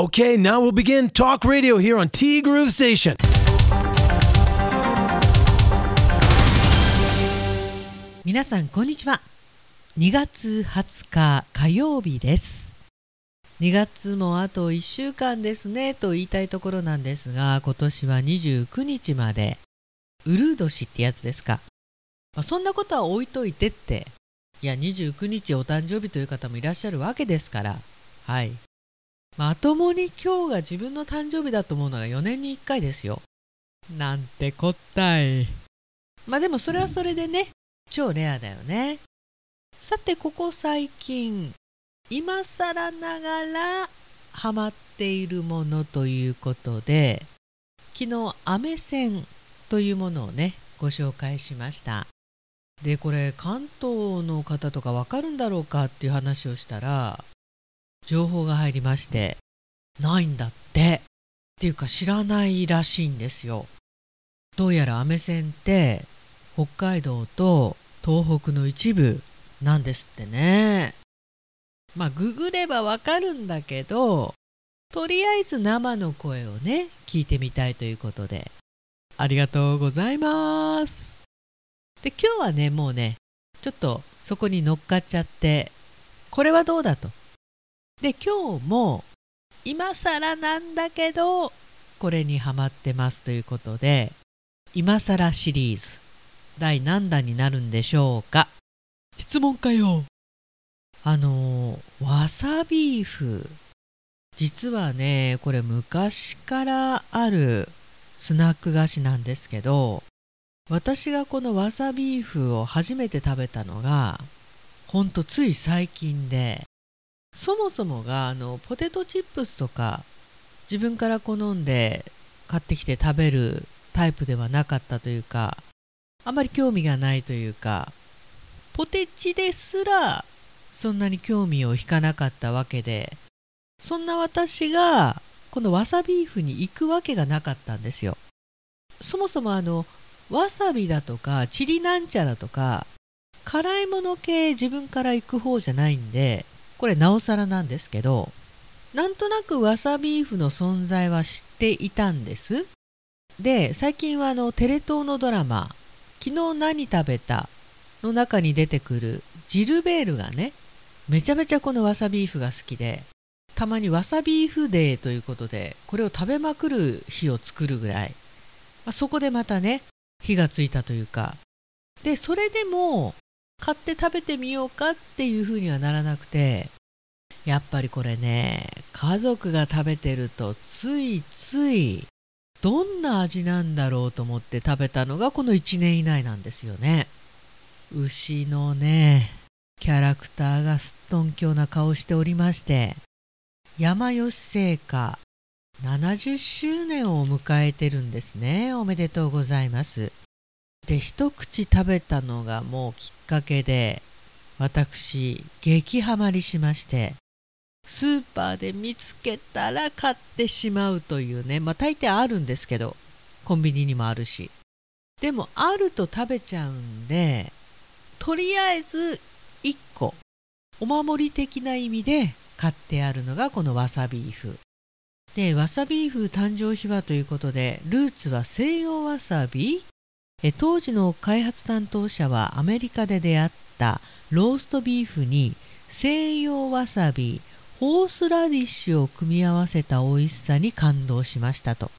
Okay, now we'll begin Talk Radio here on T Groove Station. 皆さんこんにちは2月20日火曜日です2月もあと1週間ですねと言いたいところなんですが今年は29日までウルー年ってやつですか、まあ、そんなことは置いといてっていや29日お誕生日という方もいらっしゃるわけですからはいまともに今日が自分の誕生日だと思うのが4年に1回ですよ。なんてこったい。まあでもそれはそれでね超レアだよね。さてここ最近今更ながらハマっているものということで昨日アメ線というものをねご紹介しました。でこれ関東の方とかわかるんだろうかっていう話をしたら情報が入りましてないんだって。っていうか知らないらしいんですよ。どうやらアメ線って北海道と東北の一部なんですってね。まあググればわかるんだけどとりあえず生の声をね聞いてみたいということで。ありがとうございます。で今日はねもうねちょっとそこに乗っかっちゃってこれはどうだと。で今日も今更なんだけどこれにハマってますということで今更シリーズ第何弾になるんでしょうか？質問かよ。あのわさビーフ。実はねこれ昔からあるスナック菓子なんですけど私がこのわさビーフを初めて食べたのがほんとつい最近でそもそもがあのポテトチップスとか自分から好んで買ってきて食べるタイプではなかったというかあまり興味がないというかポテチですらそんなに興味を引かなかったわけでそんな私がこのわさビーフに行くわけがなかったんですよ。そもそもあのわさびだとかチリなんちゃらとか辛いもの系自分から行く方じゃないんでこれなおさらなんですけどなんとなくわさビーフの存在は知っていたんですで最近はあのテレ東のドラマ「昨日何食べた?」の中に出てくるジルベールがねめちゃめちゃこのわさビーフが好きでたまにわさビーフデーということでこれを食べまくる日を作るぐらい、まあ、そこでまたね火がついたというかでそれでも買って食べてみようかっていうふうにはならなくてやっぱりこれね家族が食べてるとついついどんな味なんだろうと思って食べたのがこの1年以内なんですよね。牛のねキャラクターがすっとんきょうな顔しておりまして山吉製菓70周年を迎えてるんですね。おめでとうございます。で一口食べたのがもうきっかけで私激ハマりしましてスーパーで見つけたら買ってしまうというねまあ大抵あるんですけどコンビニにもあるし。でもあると食べちゃうんでとりあえず1個お守り的な意味で買ってあるのがこのわさビーフ。でわさビーフ誕生秘話ということでルーツは西洋わさび当時の開発担当者はアメリカで出会ったローストビーフに西洋わさびホースラディッシュを組み合わせた美味しさに感動しましたと。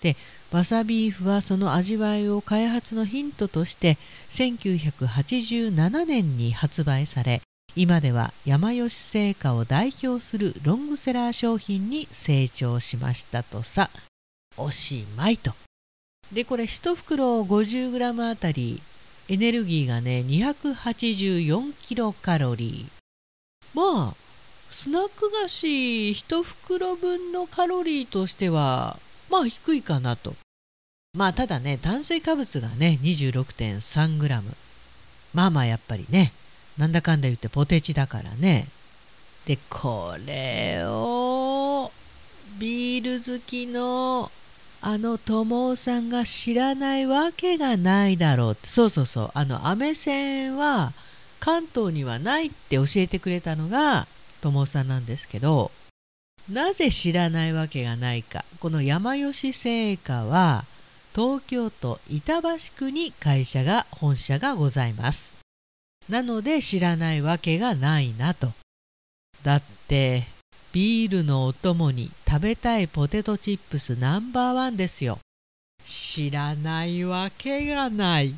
でわさビーフはその味わいを開発のヒントとして1987年に発売され今では山吉製菓を代表するロングセラー商品に成長しましたとさおしまいとでこれ1袋 50g あたりエネルギーがね284キロカロリー。まあスナック菓子1袋分のカロリーとしてはまあ低いかなと。まあただね炭水化物がね 26.3g まあまあやっぱりねなんだかんだ言ってポテチだからね。でこれをビール好きのあの友さんが知らないわけがないだろうって。そうそうそう。あのアメ線は関東にはないって教えてくれたのが友さんなんですけどなぜ知らないわけがないか。この山吉製菓は東京都板橋区に会社が本社がございます。なので知らないわけがないなと。だってビールのお供に食べたいポテトチップスナンバーワンですよ。知らないわけがない。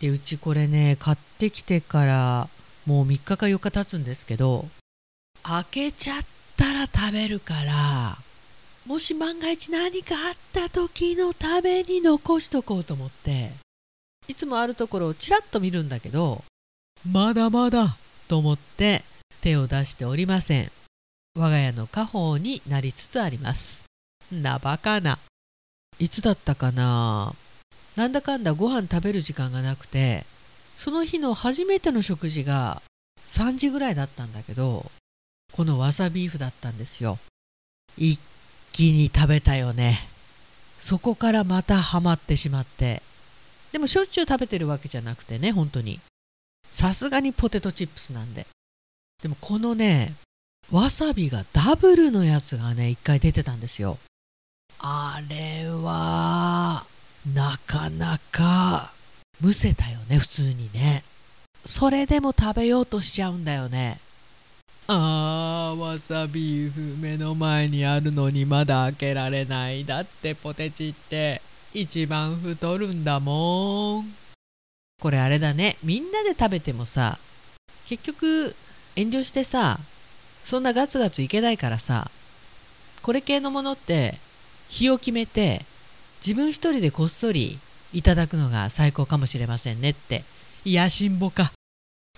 でうちこれね買ってきてからもう3日か4日経つんですけど開けちゃったら食べるからもし万が一何かあった時のために残しとこうと思っていつもあるところをちらっと見るんだけどまだまだと思って手を出しておりません。我が家の家宝になりつつあります。なバカな。いつだったかな。なんだかんだご飯食べる時間がなくてその日の初めての食事が3時ぐらいだったんだけどこのわさビーフだったんですよ。一気に食べたよね。そこからまたハマってしまって。でもしょっちゅう食べてるわけじゃなくてね本当に。さすがにポテトチップスなんで。でもこのねわさびがダブルのやつがね一回出てたんですよ。あれはなかなかむせたよね普通にね。それでも食べようとしちゃうんだよね。あーわさビーフ目の前にあるのにまだ開けられない。だってポテチって一番太るんだもん。これあれだね。みんなで食べてもさ結局遠慮してさそんなガツガツいけないからさこれ系のものって日を決めて自分一人でこっそりいただくのが最高かもしれませんねって。野心ぼか。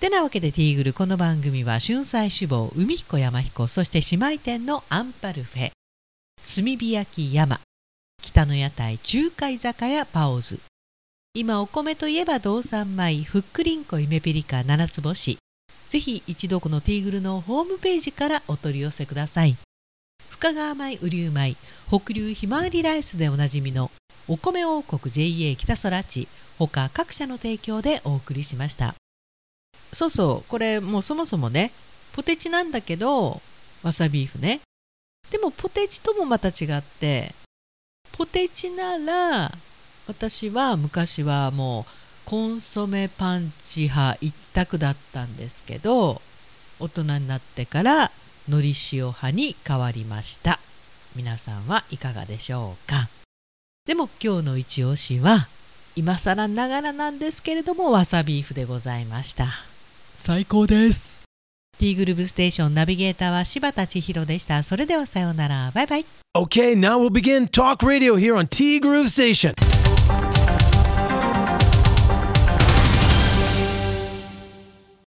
てなわけでティーグルこの番組は春菜志望海彦山彦そして姉妹店のアンパルフェ。炭火焼き山。北の屋台中華居酒屋パオズ。今お米といえば道産米ふっくりんこゆめぴりか七つ星。ぜひ一度このティーグルのホームページからお取り寄せください。深川米雨竜米北流ひまわりライスでおなじみのお米王国 JA 北空地。他各社の提供でお送りしました。そうそうこれもうそもそもねポテチなんだけどわさビーフね。でもポテチともまた違ってポテチなら私は昔はもうコンソメパンチ派一択だったんですけど大人になってからのり塩派に変わりました。皆さんはいかがでしょうか？でも今日の一押しは今更ながらなんですけれどもわさビーフでございました。最高です。ティーグルーブステーションナビゲーターは柴田千尋でした。それではさようなら。バイバイ。Okay, now we'll begin talk radio here on T Groove Station.